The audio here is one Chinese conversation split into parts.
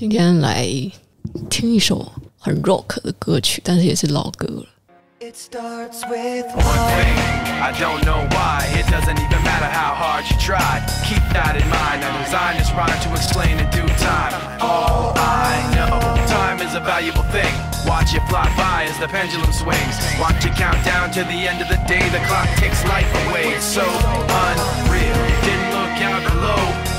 今天来听一首很 rock 的歌曲，但是也是老歌了。It starts with one thing, I don't know why. It doesn't even matter how hard you try. Keep that in mind. I designed this rhyme to explain in due time. All I know, time is a valuable thing. Watch it fly by as the pendulum swings. Watch it count down to the end of the day. The clock takes life away. It's so unreal. Didn't look out below.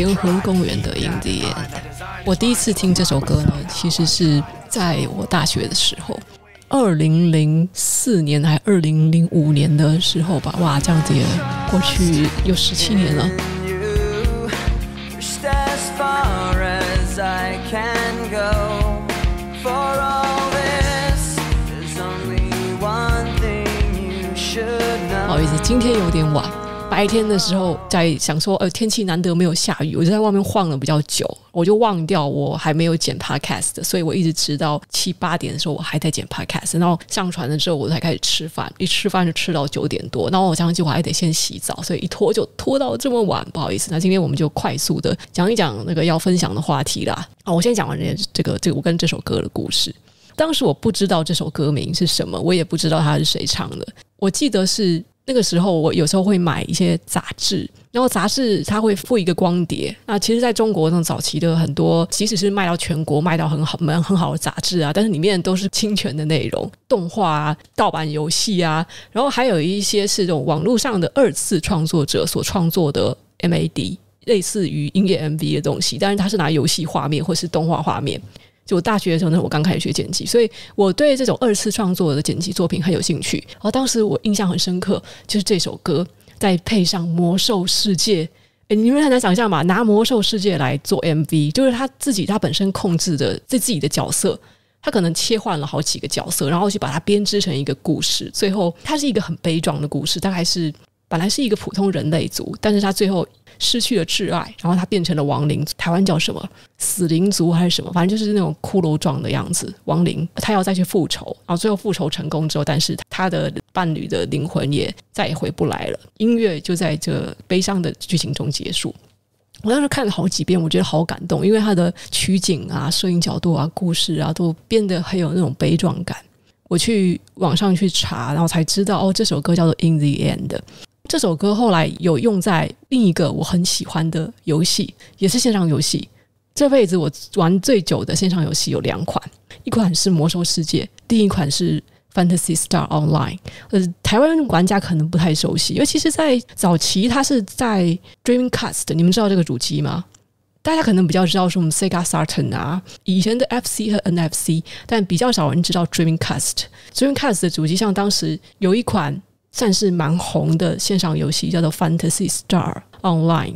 联合公园的《In the End》。我第一次听这首歌呢，其实是在我大学的时候，二零零四年还二零零五年的时候吧。哇，这样子也过去有十七年了。不好意思，今天有点晚。白天的时候在想说，呃，天气难得没有下雨，我就在外面晃了比较久，我就忘掉我还没有剪 podcast，所以我一直直到七八点的时候我还在剪 podcast，然后上传了之后我才开始吃饭，一吃饭就吃到九点多，然后我想起我还得先洗澡，所以一拖就拖到这么晚，不好意思。那今天我们就快速的讲一讲那个要分享的话题啦。啊，我先讲完这这个这个我跟这首歌的故事。当时我不知道这首歌名是什么，我也不知道它是谁唱的，我记得是。那个时候，我有时候会买一些杂志，然后杂志它会附一个光碟。那其实，在中国那种早期的很多，即使是卖到全国、卖到很好、蛮很好的杂志啊，但是里面都是侵权的内容，动画啊、盗版游戏啊，然后还有一些是这种网络上的二次创作者所创作的 MAD，类似于音乐 MV 的东西，但是它是拿游戏画面或是动画画面。就大学的时候呢，我刚开始学剪辑，所以我对这种二次创作的剪辑作品很有兴趣。然后当时我印象很深刻，就是这首歌再配上《魔兽世界》，诶，你们很难想象吧？拿《魔兽世界》来做 MV，就是他自己他本身控制的这自己的角色，他可能切换了好几个角色，然后去把它编织成一个故事。最后，它是一个很悲壮的故事，大概是本来是一个普通人类族，但是他最后。失去了挚爱，然后他变成了亡灵。台湾叫什么？死灵族还是什么？反正就是那种骷髅状的样子，亡灵。他要再去复仇，然后最后复仇成功之后，但是他的伴侣的灵魂也再也回不来了。音乐就在这悲伤的剧情中结束。我当时看了好几遍，我觉得好感动，因为他的取景啊、摄影角度啊、故事啊，都变得很有那种悲壮感。我去网上去查，然后才知道哦，这首歌叫做《In the End》。这首歌后来有用在另一个我很喜欢的游戏，也是线上游戏。这辈子我玩最久的线上游戏有两款，一款是《魔兽世界》，另一款是《Fantasy Star Online》。呃，台湾玩家可能不太熟悉，因为其实，在早期它是在 Dreamcast，你们知道这个主机吗？大家可能比较知道是我们 Sega Saturn 啊，以前的 FC 和 NFC，但比较少人知道 Dreamcast。Dreamcast 的主机像当时有一款。算是蛮红的线上游戏，叫做《Fantasy Star Online》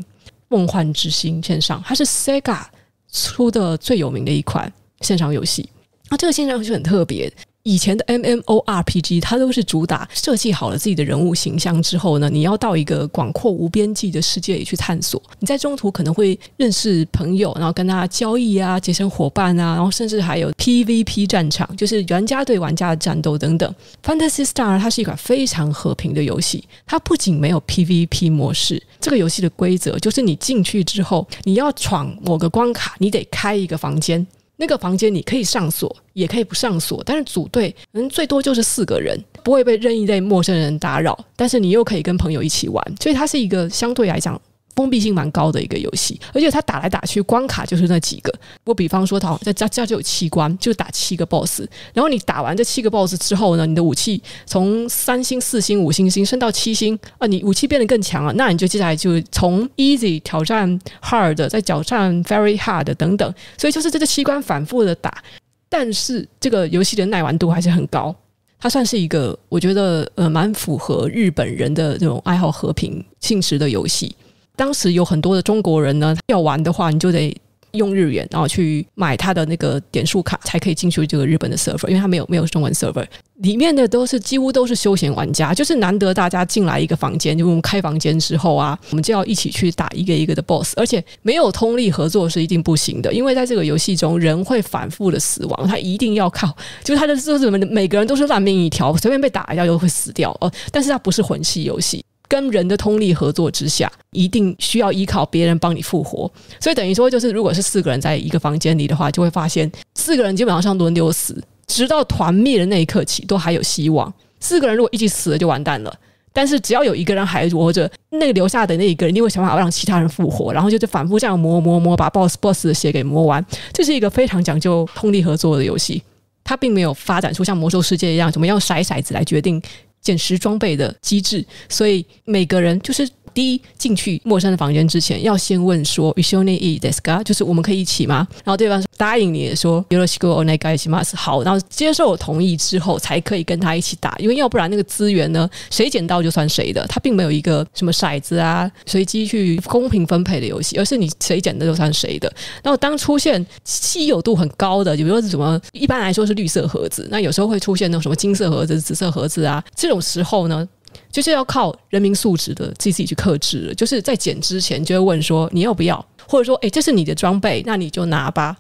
梦幻之星线上，它是 Sega 出的最有名的一款线上游戏。那这个线上游戏很特别。以前的 MMORPG，它都是主打设计好了自己的人物形象之后呢，你要到一个广阔无边际的世界里去探索。你在中途可能会认识朋友，然后跟他交易啊，结成伙伴啊，然后甚至还有 PVP 战场，就是玩家对玩家的战斗等等。Fantasy Star 它是一款非常和平的游戏，它不仅没有 PVP 模式，这个游戏的规则就是你进去之后，你要闯某个关卡，你得开一个房间。那个房间你可以上锁，也可以不上锁，但是组队人最多就是四个人，不会被任意类陌生人打扰，但是你又可以跟朋友一起玩，所以它是一个相对来讲。封闭性蛮高的一个游戏，而且它打来打去关卡就是那几个。我比方说，它在这这就有七关，就打七个 BOSS。然后你打完这七个 BOSS 之后呢，你的武器从三星、四星、五星星升到七星啊，你武器变得更强了。那你就接下来就从 easy 挑战 hard，再挑战 very hard 等等。所以就是这个七关反复的打，但是这个游戏的耐玩度还是很高。它算是一个我觉得呃蛮符合日本人的这种爱好和平性质的游戏。当时有很多的中国人呢，要玩的话，你就得。用日元，然后去买他的那个点数卡，才可以进去这个日本的 server，因为他没有没有中文 server，里面的都是几乎都是休闲玩家，就是难得大家进来一个房间，就我们开房间之后啊，我们就要一起去打一个一个的 boss，而且没有通力合作是一定不行的，因为在这个游戏中人会反复的死亡，他一定要靠，就是他的就是每个人都是烂命一条，随便被打一下就会死掉哦，但是它不是魂系游戏。跟人的通力合作之下，一定需要依靠别人帮你复活，所以等于说，就是如果是四个人在一个房间里的话，就会发现四个人基本上轮流死，直到团灭的那一刻起都还有希望。四个人如果一起死了就完蛋了，但是只要有一个人还活着，那个留下的那一个人一定会想办法让其他人复活，然后就就反复这样磨磨磨，把 boss boss 的血给磨完。这是一个非常讲究通力合作的游戏，它并没有发展出像魔兽世界一样，怎么样骰骰子来决定。捡拾装备的机制，所以每个人就是。第一，进去陌生的房间之前，要先问说 “ishoni i desu ka”，就是我们可以一起吗？然后对方答应你说 “yoroshiku onegai shimasu”，好，然后接受同意之后，才可以跟他一起打，因为要不然那个资源呢，谁捡到就算谁的，他并没有一个什么骰子啊，随机去公平分配的游戏，而是你谁捡的就算谁的。然后当出现稀有度很高的，比如说什么，一般来说是绿色盒子，那有时候会出现那种什么金色盒子、紫色盒子啊，这种时候呢，就是要靠人民素质的自己自己去克制了。就是在捡之前就会问说你要不要，或者说诶，这是你的装备，那你就拿吧。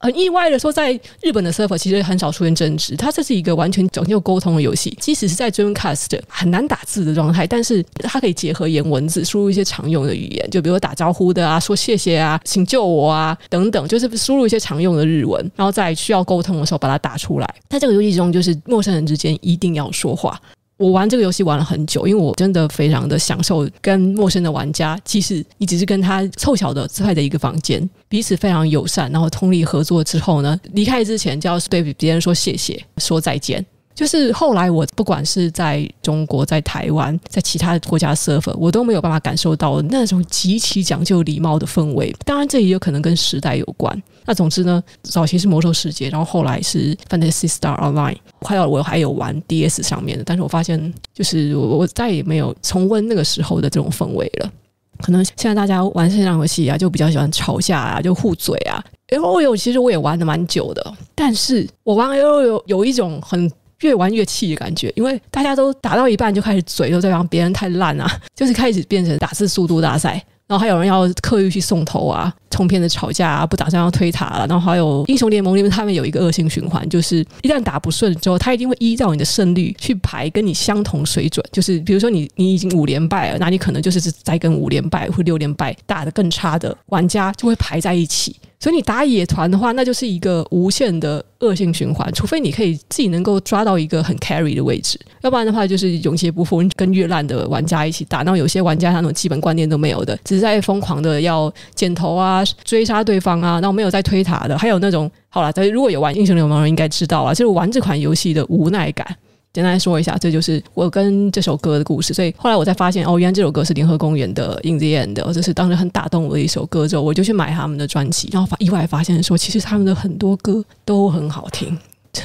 很意外的说，在日本的 server 其实很少出现争执，它这是一个完全讲究沟通的游戏。即使是在 Dreamcast 很难打字的状态，但是它可以结合言文字，输入一些常用的语言，就比如说打招呼的啊，说谢谢啊，请救我啊等等，就是输入一些常用的日文，然后在需要沟通的时候把它打出来。在这个游戏中，就是陌生人之间一定要说话。我玩这个游戏玩了很久，因为我真的非常的享受跟陌生的玩家，即使你只是跟他凑巧的在的一个房间，彼此非常友善，然后通力合作之后呢，离开之前就要对别人说谢谢，说再见。就是后来我不管是在中国、在台湾、在其他国家 server，我都没有办法感受到那种极其讲究礼貌的氛围。当然，这也有可能跟时代有关。那总之呢，早期是魔兽世界，然后后来是 Fantasy Star Online。快到我还有玩 DS 上面的，但是我发现就是我我再也没有重温那个时候的这种氛围了。可能现在大家玩线上游戏啊，就比较喜欢吵架啊，就互嘴啊。L.O.L. 其实我也玩的蛮久的，但是我玩 L.O.L. 有一种很。越玩越气的感觉，因为大家都打到一半就开始嘴，都在让别人太烂啊，就是开始变成打字速度大赛，然后还有人要刻意去送头啊，冲片的吵架啊，不打算要推塔了，然后还有英雄联盟里面他们有一个恶性循环，就是一旦打不顺之后，他一定会依照你的胜率去排跟你相同水准，就是比如说你你已经五连败了，那你可能就是在跟五连败或六连败打得更差的玩家就会排在一起。所以你打野团的话，那就是一个无限的恶性循环。除非你可以自己能够抓到一个很 carry 的位置，要不然的话就是永劫不复，跟越烂的玩家一起打。那有些玩家他那种基本观念都没有的，只是在疯狂的要剪头啊、追杀对方啊，然后没有在推塔的。还有那种好了，如果有玩英雄联盟的人应该知道啊，就是玩这款游戏的无奈感。简单说一下，这就是我跟这首歌的故事。所以后来我才发现，哦，原来这首歌是联合公园的《In the End》，这是当时很打动我的一首歌。之后我就去买他们的专辑，然后发意外发现说，其实他们的很多歌都很好听。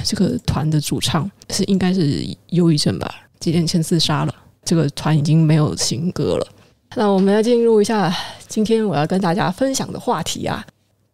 这个团的主唱是应该是忧郁症吧？几年前自杀了。这个团已经没有新歌了。那我们要进入一下今天我要跟大家分享的话题啊。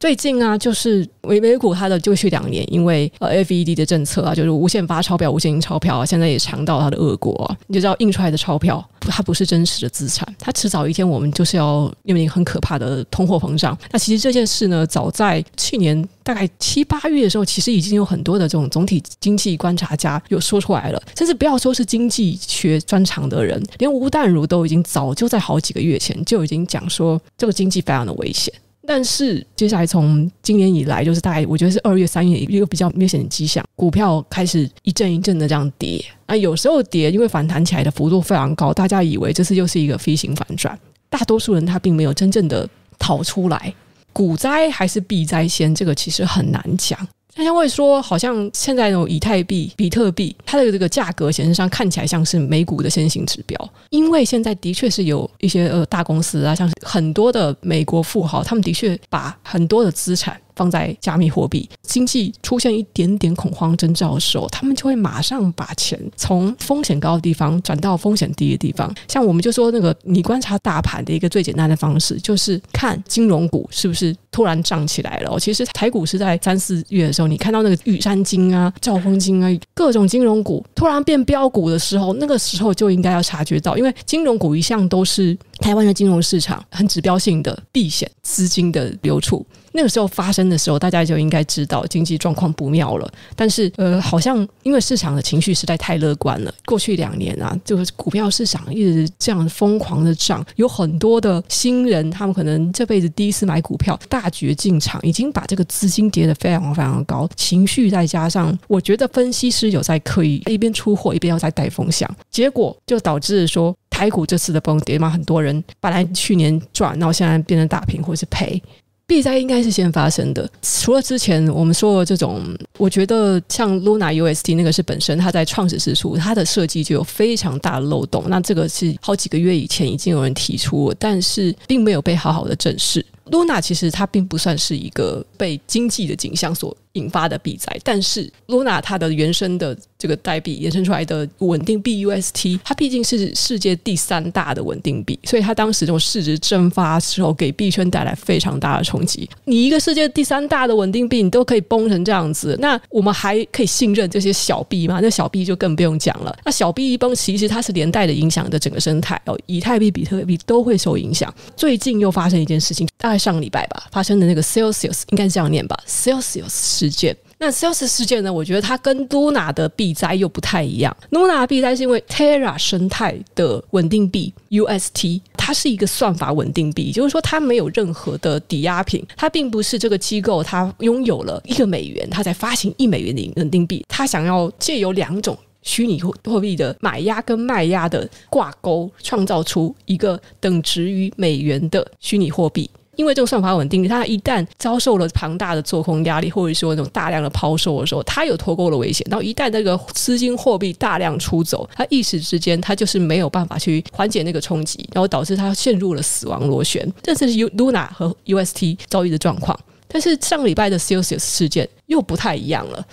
最近啊，就是美美股它的就去两年，因为呃 FED 的政策啊，就是无限发钞票、无限印钞票啊，现在也尝到它的恶果。你就知道印出来的钞票，它不是真实的资产，它迟早一天我们就是要面临很可怕的通货膨胀。那其实这件事呢，早在去年大概七八月的时候，其实已经有很多的这种总体经济观察家有说出来了，甚至不要说是经济学专长的人，连吴淡如都已经早就在好几个月前就已经讲说，这个经济非常的危险。但是接下来从今年以来，就是大概我觉得是二月、三月一个比较明显的迹象，股票开始一阵一阵的这样跌啊，有时候跌，因为反弹起来的幅度非常高，大家以为这次又是一个飞行反转，大多数人他并没有真正的逃出来，股灾还是避灾先，这个其实很难讲。大家会说，好像现在那种以太币、比特币，它的这个价格显示上看起来像是美股的先行指标，因为现在的确是有一些呃大公司啊，像很多的美国富豪，他们的确把很多的资产放在加密货币。经济出现一点点恐慌征兆的时候，他们就会马上把钱从风险高的地方转到风险低的地方。像我们就说那个，你观察大盘的一个最简单的方式，就是看金融股是不是突然涨起来了。其实台股是在三四月的时候，你看到那个玉山金啊、兆丰金啊，各种金融股突然变标股的时候，那个时候就应该要察觉到，因为金融股一向都是台湾的金融市场很指标性的避险资金的流出。那个时候发生的时候，大家就应该知道经济状况不妙了。但是，呃，好像因为市场的情绪实在太乐观了。过去两年啊，就是股票市场一直这样疯狂的涨，有很多的新人，他们可能这辈子第一次买股票，大举进场，已经把这个资金叠得非常非常高。情绪再加上，我觉得分析师有在刻意一边出货一边要在带风向，结果就导致说台股这次的崩跌嘛，很多人本来去年赚，然后现在变成打平或是赔。避灾应该是先发生的。除了之前我们说的这种，我觉得像 Luna UST 那个是本身它在创始之初，它的设计就有非常大的漏洞。那这个是好几个月以前已经有人提出，但是并没有被好好的正视。Luna 其实它并不算是一个被经济的景象所引发的避灾，但是 Luna 它的原生的这个代币衍生出来的稳定币 UST，它毕竟是世界第三大的稳定币，所以它当时这种市值蒸发的时候，给币圈带来非常大的冲击。你一个世界第三大的稳定币，你都可以崩成这样子，那我们还可以信任这些小币吗？那小币就更不用讲了。那小币一崩，其实它是连带的影响的整个生态哦，以太币、比特币都会受影响。最近又发生一件事情，大概上个礼拜吧，发生的那个 Celsius 应该是这样念吧，Celsius。事件，那 Celsius 事件呢？我觉得它跟 Luna 的避灾又不太一样。Luna 的避灾是因为 Terra 生态的稳定币 UST，它是一个算法稳定币，就是说它没有任何的抵押品，它并不是这个机构它拥有了一个美元，它才发行一美元的稳定币，它想要借由两种虚拟货币的买压跟卖压的挂钩，创造出一个等值于美元的虚拟货币。因为这个算法稳定，它一旦遭受了庞大的做空压力，或者说那种大量的抛售的时候，它有脱钩的危险。然后一旦这个资金货币大量出走，它一时之间它就是没有办法去缓解那个冲击，然后导致它陷入了死亡螺旋。这是 U Luna 和 UST 遭遇的状况。但是上礼拜的 Celsius 事件又不太一样了。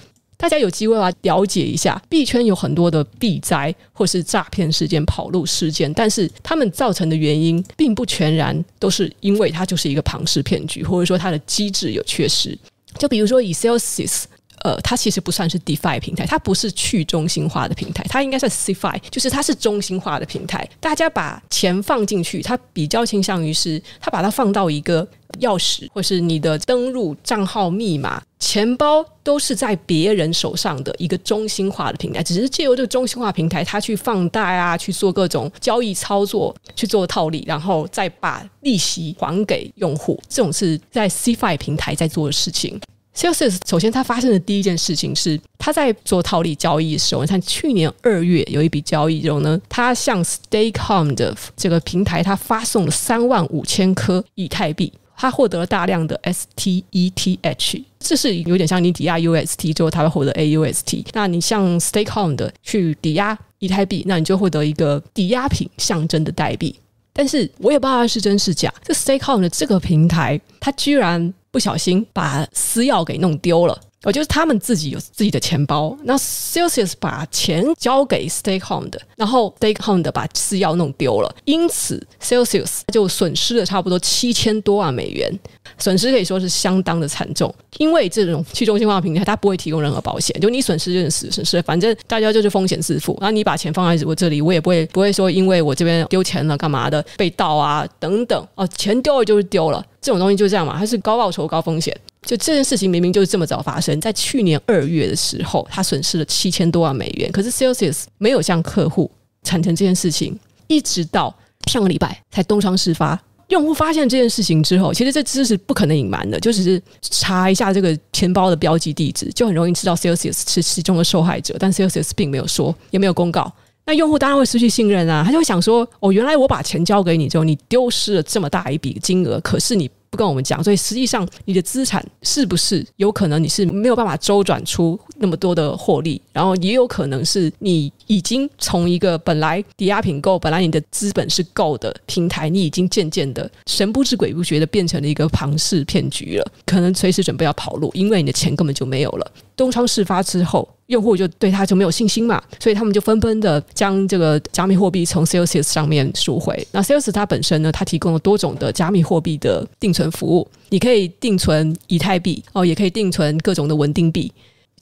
大家有机会来了解一下，币圈有很多的币灾或是诈骗事件、跑路事件，但是他们造成的原因并不全然都是因为它就是一个庞氏骗局，或者说它的机制有缺失。就比如说以 Celsius，呃，它其实不算是 DeFi 平台，它不是去中心化的平台，它应该是 Cfi，就是它是中心化的平台。大家把钱放进去，它比较倾向于是它把它放到一个。钥匙或是你的登录账号密码、钱包都是在别人手上的一个中心化的平台，只是借由这个中心化平台，它去放贷啊，去做各种交易操作，去做套利，然后再把利息还给用户。这种是在 Cfi 平台在做的事情。Celsius 首先，它发生的第一件事情是，它在做套利交易的时候，你看去年二月有一笔交易之后呢，它向 StakeHome 的这个平台，它发送了三万五千颗以太币。他获得了大量的 STETH，这是有点像你抵押 UST 之后，他会获得 AUST。那你向 StakeHome 的去抵押以太币，那你就获得一个抵押品象征的代币。但是我也不知道它是真是假。这 StakeHome 的这个平台，它居然不小心把私钥给弄丢了。哦，就是他们自己有自己的钱包，那 Celsius 把钱交给 StakeHome 的，然后 StakeHome 的把私钥弄丢了，因此 Celsius 就损失了差不多七千多万美元，损失可以说是相当的惨重。因为这种去中心化平台，它不会提供任何保险，就你损失就是损失，反正大家就是风险自负。然后你把钱放在我这里，我也不会不会说因为我这边丢钱了干嘛的被盗啊等等哦，钱丢了就是丢了，这种东西就这样嘛，它是高报酬高风险。就这件事情明明就是这么早发生，在去年二月的时候，他损失了七千多万美元。可是 Celsius 没有向客户产生这件事情，一直到上个礼拜才东窗事发。用户发现这件事情之后，其实这知识不可能隐瞒的，就只是查一下这个钱包的标记地址，就很容易知道 Celsius 是其中的受害者。但 Celsius 并没有说，也没有公告。那用户当然会失去信任啊，他就会想说：哦，原来我把钱交给你之后，你丢失了这么大一笔金额，可是你。不跟我们讲，所以实际上你的资产是不是有可能你是没有办法周转出那么多的获利，然后也有可能是你已经从一个本来抵押品够，本来你的资本是够的平台，你已经渐渐的神不知鬼不觉的变成了一个庞氏骗局了，可能随时准备要跑路，因为你的钱根本就没有了。东窗事发之后，用户就对它就没有信心嘛，所以他们就纷纷的将这个加密货币从 Celsius 上面赎回。那 Celsius 它本身呢，它提供了多种的加密货币的定存服务，你可以定存以太币哦，也可以定存各种的稳定币。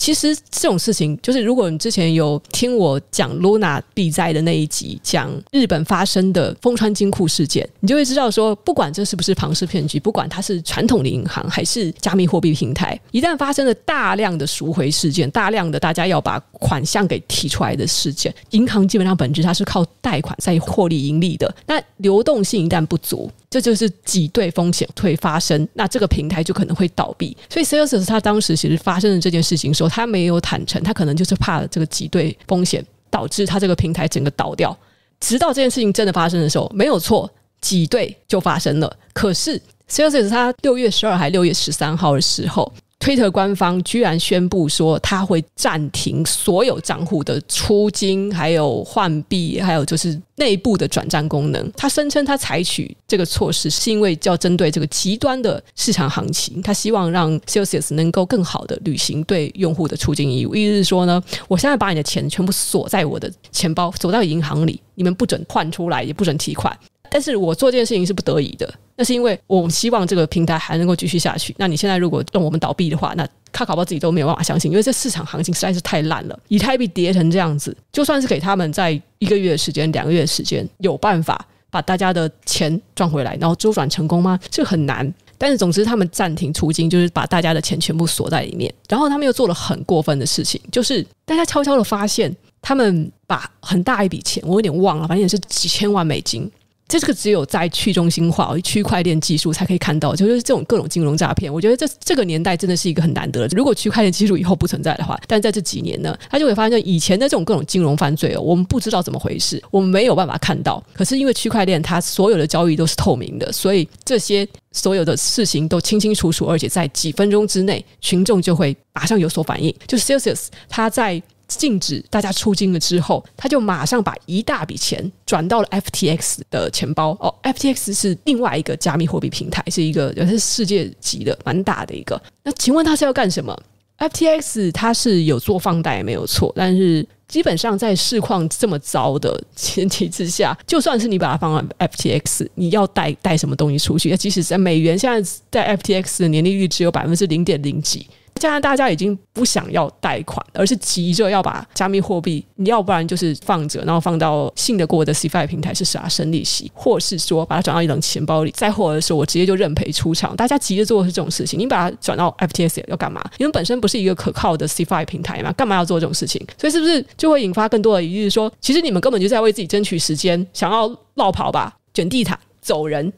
其实这种事情，就是如果你之前有听我讲 Luna 避灾的那一集，讲日本发生的丰川金库事件，你就会知道说，不管这是不是庞氏骗局，不管它是传统的银行还是加密货币平台，一旦发生了大量的赎回事件，大量的大家要把款项给提出来的事件，银行基本上本质它是靠贷款在获利盈利的，那流动性一旦不足。这就是挤兑风险会发生，那这个平台就可能会倒闭。所以 Celsius 他当时其实发生了这件事情的时候，他没有坦诚，他可能就是怕这个挤兑风险导致他这个平台整个倒掉。直到这件事情真的发生的时候，没有错，挤兑就发生了。可是 Celsius 它六月十二还六月十三号的时候。推特官方居然宣布说，他会暂停所有账户的出金，还有换币，还有就是内部的转账功能。他声称他采取这个措施是因为要针对这个极端的市场行情，他希望让 Celsius 能够更好的履行对用户的出金义务。意思是说呢，我现在把你的钱全部锁在我的钱包，锁到银行里，你们不准换出来，也不准提款。但是我做这件事情是不得已的。那是因为我们希望这个平台还能够继续下去。那你现在如果让我们倒闭的话，那卡卡包自己都没有办法相信，因为这市场行情实在是太烂了。以太币跌成这样子，就算是给他们在一个月的时间、两个月的时间，有办法把大家的钱赚回来，然后周转成功吗？这很难。但是总之，他们暂停出金，就是把大家的钱全部锁在里面。然后他们又做了很过分的事情，就是大家悄悄的发现，他们把很大一笔钱，我有点忘了，反正也是几千万美金。这个只有在去中心化、区块链技术才可以看到，就是这种各种金融诈骗。我觉得这这个年代真的是一个很难得。如果区块链技术以后不存在的话，但在这几年呢，他就会发现以前的这种各种金融犯罪哦，我们不知道怎么回事，我们没有办法看到。可是因为区块链它所有的交易都是透明的，所以这些所有的事情都清清楚楚，而且在几分钟之内，群众就会马上有所反应。就是 Celsius 他在。禁止大家出金了之后，他就马上把一大笔钱转到了 FTX 的钱包。哦，FTX 是另外一个加密货币平台，是一个也是世界级的蛮大的一个。那请问他是要干什么？FTX 它是有做放贷没有错，但是基本上在市况这么糟的前提之下，就算是你把它放在 FTX，你要贷贷什么东西出去？即使在美元现在在 FTX 的年利率只有百分之零点零几。现在大家已经不想要贷款，而是急着要把加密货币，你要不然就是放着，然后放到信得过的 CFI 平台是啥生利息，或是说把它转到一种钱包里，再或者说我直接就认赔出场。大家急着做的是这种事情，你把它转到 FTX 要干嘛？因为本身不是一个可靠的 CFI 平台嘛，干嘛要做这种事情？所以是不是就会引发更多的疑虑？说其实你们根本就在为自己争取时间，想要落跑吧，卷地毯走人。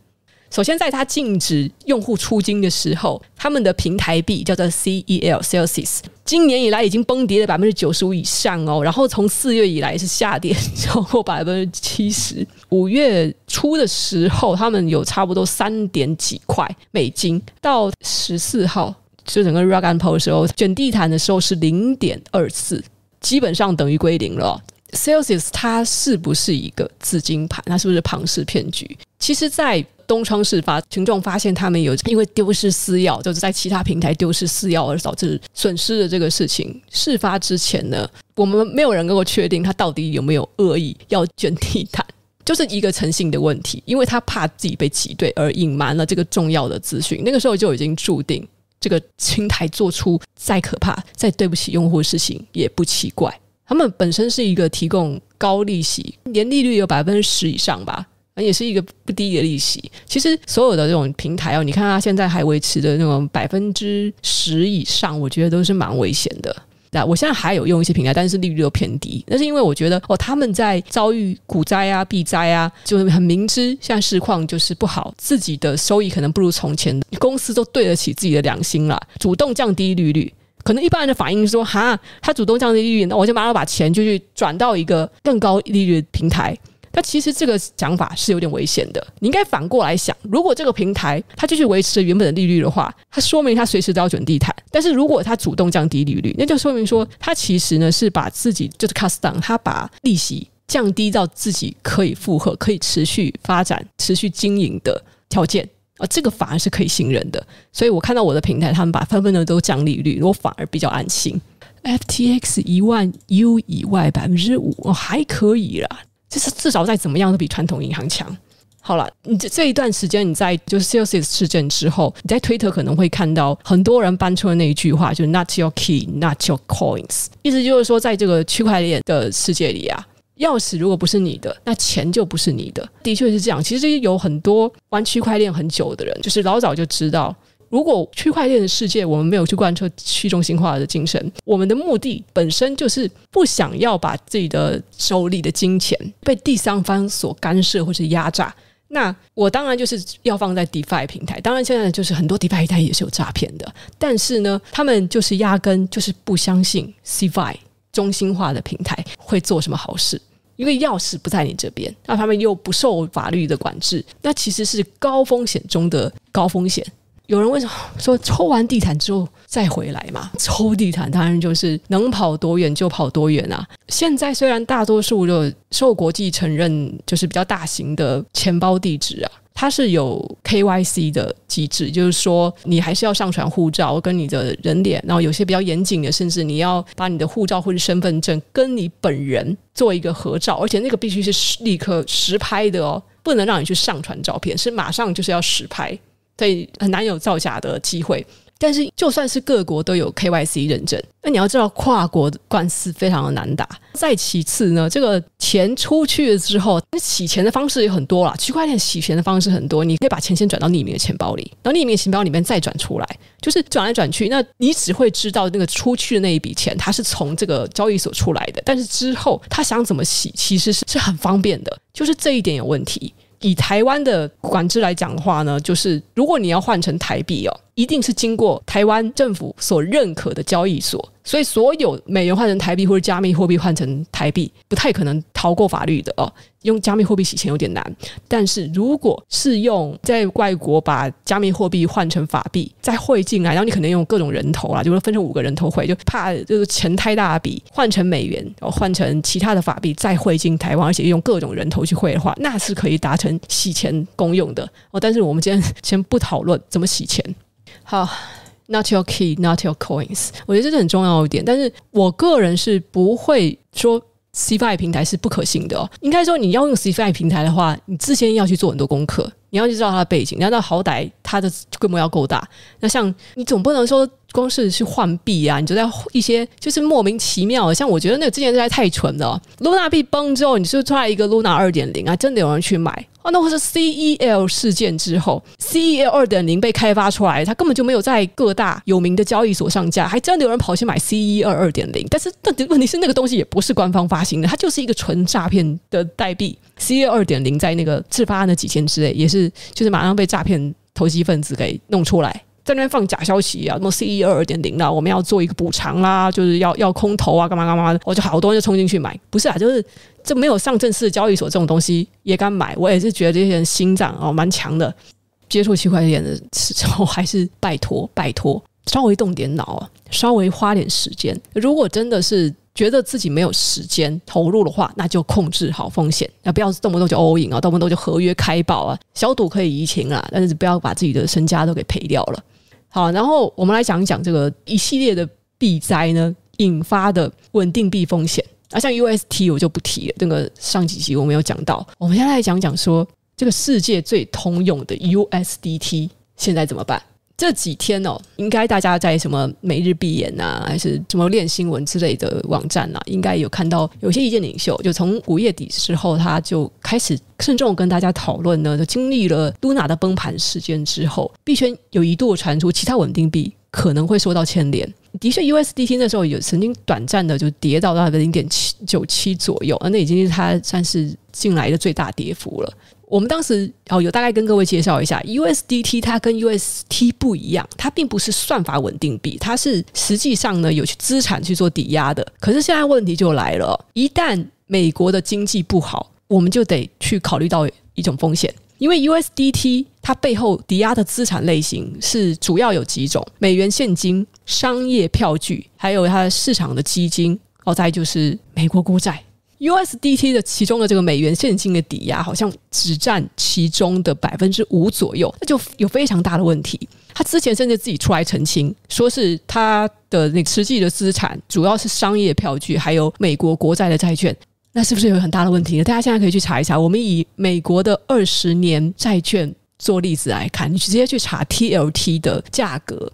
首先，在它禁止用户出金的时候，他们的平台币叫做 CEL Celsius，今年以来已经崩跌了百分之九十五以上哦。然后从四月以来是下跌超过百分之七十。五月初的时候，他们有差不多三点几块美金，到十四号就整个 rug and pull 的时候，卷地毯的时候是零点二四，基本上等于归零了。Celsius 它是不是一个资金盘？它是不是庞氏骗局？其实，在东窗事发，群众发现他们有因为丢失私钥，就是在其他平台丢失私钥而导致损失的这个事情。事发之前呢，我们没有人能够确定他到底有没有恶意要卷地毯，就是一个诚信的问题。因为他怕自己被挤兑而隐瞒了这个重要的资讯，那个时候就已经注定这个平台做出再可怕、再对不起用户的事情也不奇怪。他们本身是一个提供高利息，年利率有百分之十以上吧。也是一个不低的利息。其实所有的这种平台哦，你看它现在还维持的那种百分之十以上，我觉得都是蛮危险的。那我现在还有用一些平台，但是利率又偏低。那是因为我觉得哦，他们在遭遇股灾啊、避灾啊，就是很明知现在市况就是不好，自己的收益可能不如从前，公司都对得起自己的良心了，主动降低利率。可能一般人的反应是说，哈，他主动降低利率，那我就马上把钱就去转到一个更高利率的平台。但其实这个讲法是有点危险的。你应该反过来想，如果这个平台它继续维持着原本的利率的话，它说明它随时都要准地毯。但是如果它主动降低利率，那就说明说它其实呢是把自己就是 cost down，它把利息降低到自己可以负荷、可以持续发展、持续经营的条件。啊，这个反而是可以信任的，所以我看到我的平台，他们把纷纷的都降利率，我反而比较安心。FTX 一万 U 以外百分之五，还可以啦，就是至少再怎么样都比传统银行强。好了，你这这一段时间你在就是 Celsius 事件之后，你在推特可能会看到很多人搬出了那一句话，就是 Not your key, not your coins，意思就是说，在这个区块链的世界里啊。钥匙如果不是你的，那钱就不是你的。的确是这样。其实有很多玩区块链很久的人，就是老早就知道，如果区块链的世界我们没有去贯彻去中心化的精神，我们的目的本身就是不想要把自己的手里的金钱被第三方所干涉或是压榨。那我当然就是要放在 DeFi 平台。当然现在就是很多 DeFi 平台也是有诈骗的，但是呢，他们就是压根就是不相信 Cfi 中心化的平台会做什么好事，因为钥匙不在你这边，那他们又不受法律的管制，那其实是高风险中的高风险。有人为什么说抽完地毯之后再回来嘛？抽地毯当然就是能跑多远就跑多远啊！现在虽然大多数就受国际承认，就是比较大型的钱包地址啊。它是有 KYC 的机制，就是说你还是要上传护照跟你的人脸，然后有些比较严谨的，甚至你要把你的护照或者身份证跟你本人做一个合照，而且那个必须是立刻实拍的哦，不能让你去上传照片，是马上就是要实拍，所以很难有造假的机会。但是，就算是各国都有 KYC 认证，那你要知道，跨国官司非常的难打。再其次呢，这个钱出去了之后，那洗钱的方式也很多啦。区块链洗钱的方式很多，你可以把钱先转到匿名的钱包里，然后匿名的钱包里面再转出来，就是转来转去。那你只会知道那个出去的那一笔钱，它是从这个交易所出来的，但是之后他想怎么洗，其实是是很方便的，就是这一点有问题。以台湾的管制来讲的话呢，就是如果你要换成台币哦，一定是经过台湾政府所认可的交易所。所以，所有美元换成台币或者加密货币换成台币，不太可能逃过法律的哦。用加密货币洗钱有点难，但是如果是用在外国把加密货币换成法币再汇进来，然后你可能用各种人头啊，就是分成五个人头汇，就怕就是钱太大笔换成美元，然后换成其他的法币再汇进台湾，而且用各种人头去汇的话，那是可以达成洗钱功用的哦。但是我们今天先不讨论怎么洗钱，好。Not your key, not your coins。我觉得这是很重要一点，但是我个人是不会说 Cfi 平台是不可信的哦。应该说，你要用 Cfi 平台的话，你之前要去做很多功课，你要去知道它的背景，你要知道好歹它的规模要够大。那像你总不能说光是去换币啊，你就在一些就是莫名其妙，像我觉得那个之前实在太蠢了。Luna 币崩之后，你是出来一个 Luna 二点零啊，真的有人去买。哦，那或是 CEL 事件之后，CEL 二点零被开发出来，它根本就没有在各大有名的交易所上架，还真的有人跑去买 CEL 二点零。但是，问题问题是那个东西也不是官方发行的，它就是一个纯诈骗的代币。CEL 二点零在那个自发那几天之内，也是就是马上被诈骗投机分子给弄出来。在那边放假消息啊，什么 CE 二二点零啦，我们要做一个补偿啦，就是要要空投啊，干嘛干嘛的，我就好多人就冲进去买。不是啊，就是这没有上正式的交易所这种东西也敢买，我也是觉得这些人心脏哦蛮强的。接触区块链的时候，还是拜托拜托，稍微动点脑，稍微花点时间。如果真的是觉得自己没有时间投入的话，那就控制好风险，那不要动不动就 all in 啊，动不动就合约开爆啊，小赌可以怡情啊，但是不要把自己的身家都给赔掉了。好，然后我们来讲一讲这个一系列的币灾呢引发的稳定币风险啊，像 UST 我就不提了，这个上几集我没有讲到。我们现在来讲讲说，这个世界最通用的 USDT 现在怎么办？这几天哦，应该大家在什么每日币眼呐，还是什么练新闻之类的网站呐，应该有看到有些意见领袖，就从五月底之后，他就开始慎重跟大家讨论呢。就经历了 Luna 的崩盘事件之后，币圈有一度传出其他稳定币可能会受到牵连。的确，USDT 那时候有曾经短暂的就跌到大概零点七九七左右，那已经是它算是近来的最大跌幅了。我们当时哦，有大概跟各位介绍一下，USDT 它跟 UST 不一样，它并不是算法稳定币，它是实际上呢有去资产去做抵押的。可是现在问题就来了，一旦美国的经济不好，我们就得去考虑到一种风险，因为 USDT 它背后抵押的资产类型是主要有几种：美元现金、商业票据，还有它市场的基金，哦，再就是美国国债。USDT 的其中的这个美元现金的抵押好像只占其中的百分之五左右，那就有非常大的问题。他之前甚至自己出来澄清，说是他的那实际的资产主要是商业票据，还有美国国债的债券。那是不是有很大的问题呢？大家现在可以去查一查。我们以美国的二十年债券做例子来看，你直接去查 TLT 的价格。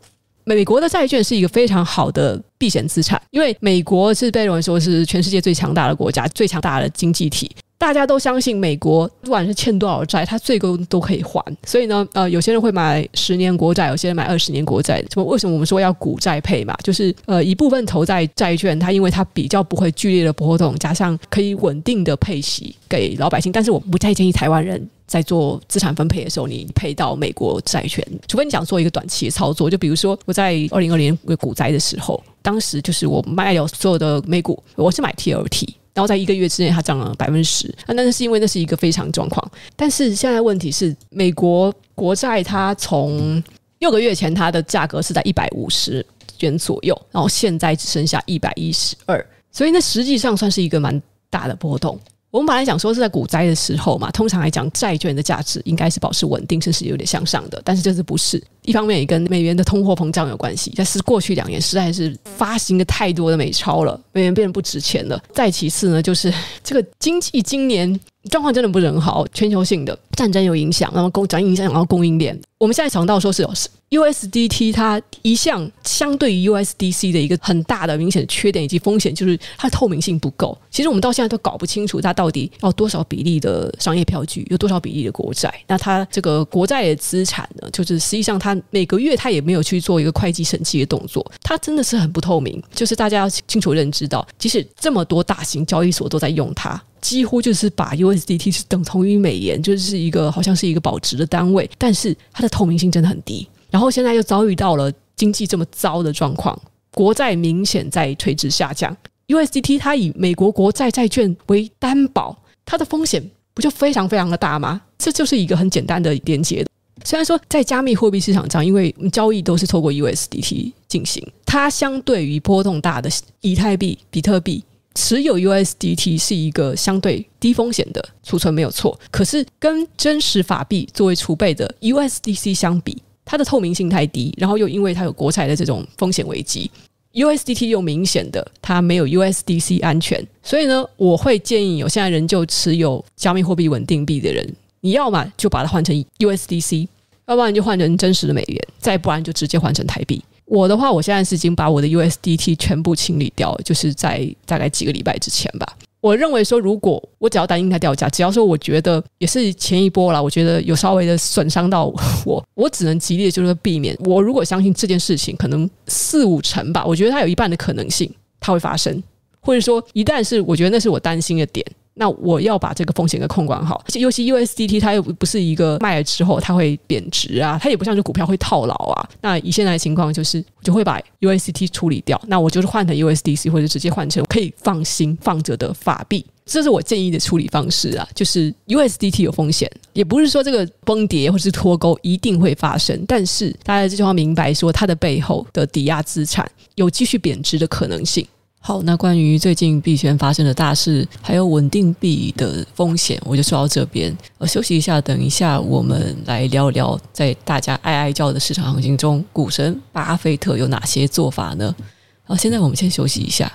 美国的债券是一个非常好的避险资产，因为美国是被认为说是全世界最强大的国家、最强大的经济体。大家都相信美国不管是欠多少债，它最终都可以还。所以呢，呃，有些人会买十年国债，有些人买二十年国债。什么？为什么我们说要股债配嘛？就是呃，一部分投在债券，它因为它比较不会剧烈的波动，加上可以稳定的配息给老百姓。但是我不太建议台湾人在做资产分配的时候，你配到美国债券，除非你想做一个短期的操作。就比如说我在二零二零年股灾的时候，当时就是我卖掉所有的美股，我是买 TLT。然后在一个月之内，它涨了百分之十。那那是因为那是一个非常状况。但是现在问题是，美国国债它从六个月前它的价格是在一百五十元左右，然后现在只剩下一百一十二，所以那实际上算是一个蛮大的波动。我们本来想说是在股灾的时候嘛，通常来讲，债券的价值应该是保持稳定，甚至有点向上的。但是这次不是，一方面也跟美元的通货膨胀有关系。但是过去两年实在是发行的太多的美钞了，美元变得不值钱了。再其次呢，就是这个经济今年状况真的不是很好，全球性的战争有影响，然后供讲影响，然后供应链。我们现在想到说是有 USDT，它一向相对于 USDC 的一个很大的明显的缺点以及风险，就是它的透明性不够。其实我们到现在都搞不清楚它到底要多少比例的商业票据，有多少比例的国债。那它这个国债的资产呢，就是实际上它每个月它也没有去做一个会计审计的动作，它真的是很不透明。就是大家要清楚认知到，即使这么多大型交易所都在用它。几乎就是把 USDT 是等同于美元，就是一个好像是一个保值的单位，但是它的透明性真的很低。然后现在又遭遇到了经济这么糟的状况，国债明显在垂直下降，USDT 它以美国国债债券为担保，它的风险不就非常非常的大吗？这就是一个很简单的连接。虽然说在加密货币市场上，因为交易都是透过 USDT 进行，它相对于波动大的以太币、比特币。持有 USDT 是一个相对低风险的储存，没有错。可是跟真实法币作为储备的 USDC 相比，它的透明性太低，然后又因为它有国债的这种风险危机，USDT 又明显的它没有 USDC 安全。所以呢，我会建议有现在仍旧持有加密货币稳定币的人，你要么就把它换成 USDC，要不然就换成真实的美元，再不然就直接换成台币。我的话，我现在是已经把我的 USDT 全部清理掉，就是在大概几个礼拜之前吧。我认为说，如果我只要担心它掉价，只要说我觉得也是前一波了，我觉得有稍微的损伤到我，我只能极力就是避免。我如果相信这件事情可能四五成吧，我觉得它有一半的可能性它会发生，或者说一旦是我觉得那是我担心的点。那我要把这个风险给控管好，尤其 USDT 它又不是一个卖了之后它会贬值啊，它也不像是股票会套牢啊。那以现在的情况就是，就会把 USDT 处理掉，那我就是换成 USDC 或者直接换成可以放心放着的法币，这是我建议的处理方式啊。就是 USDT 有风险，也不是说这个崩跌或者是脱钩一定会发生，但是大家这句话明白说，它的背后的抵押资产有继续贬值的可能性。好，那关于最近币圈发生的大事，还有稳定币的风险，我就说到这边。呃休息一下，等一下我们来聊聊，在大家哀哀叫的市场行情中，股神巴菲特有哪些做法呢？好，现在我们先休息一下。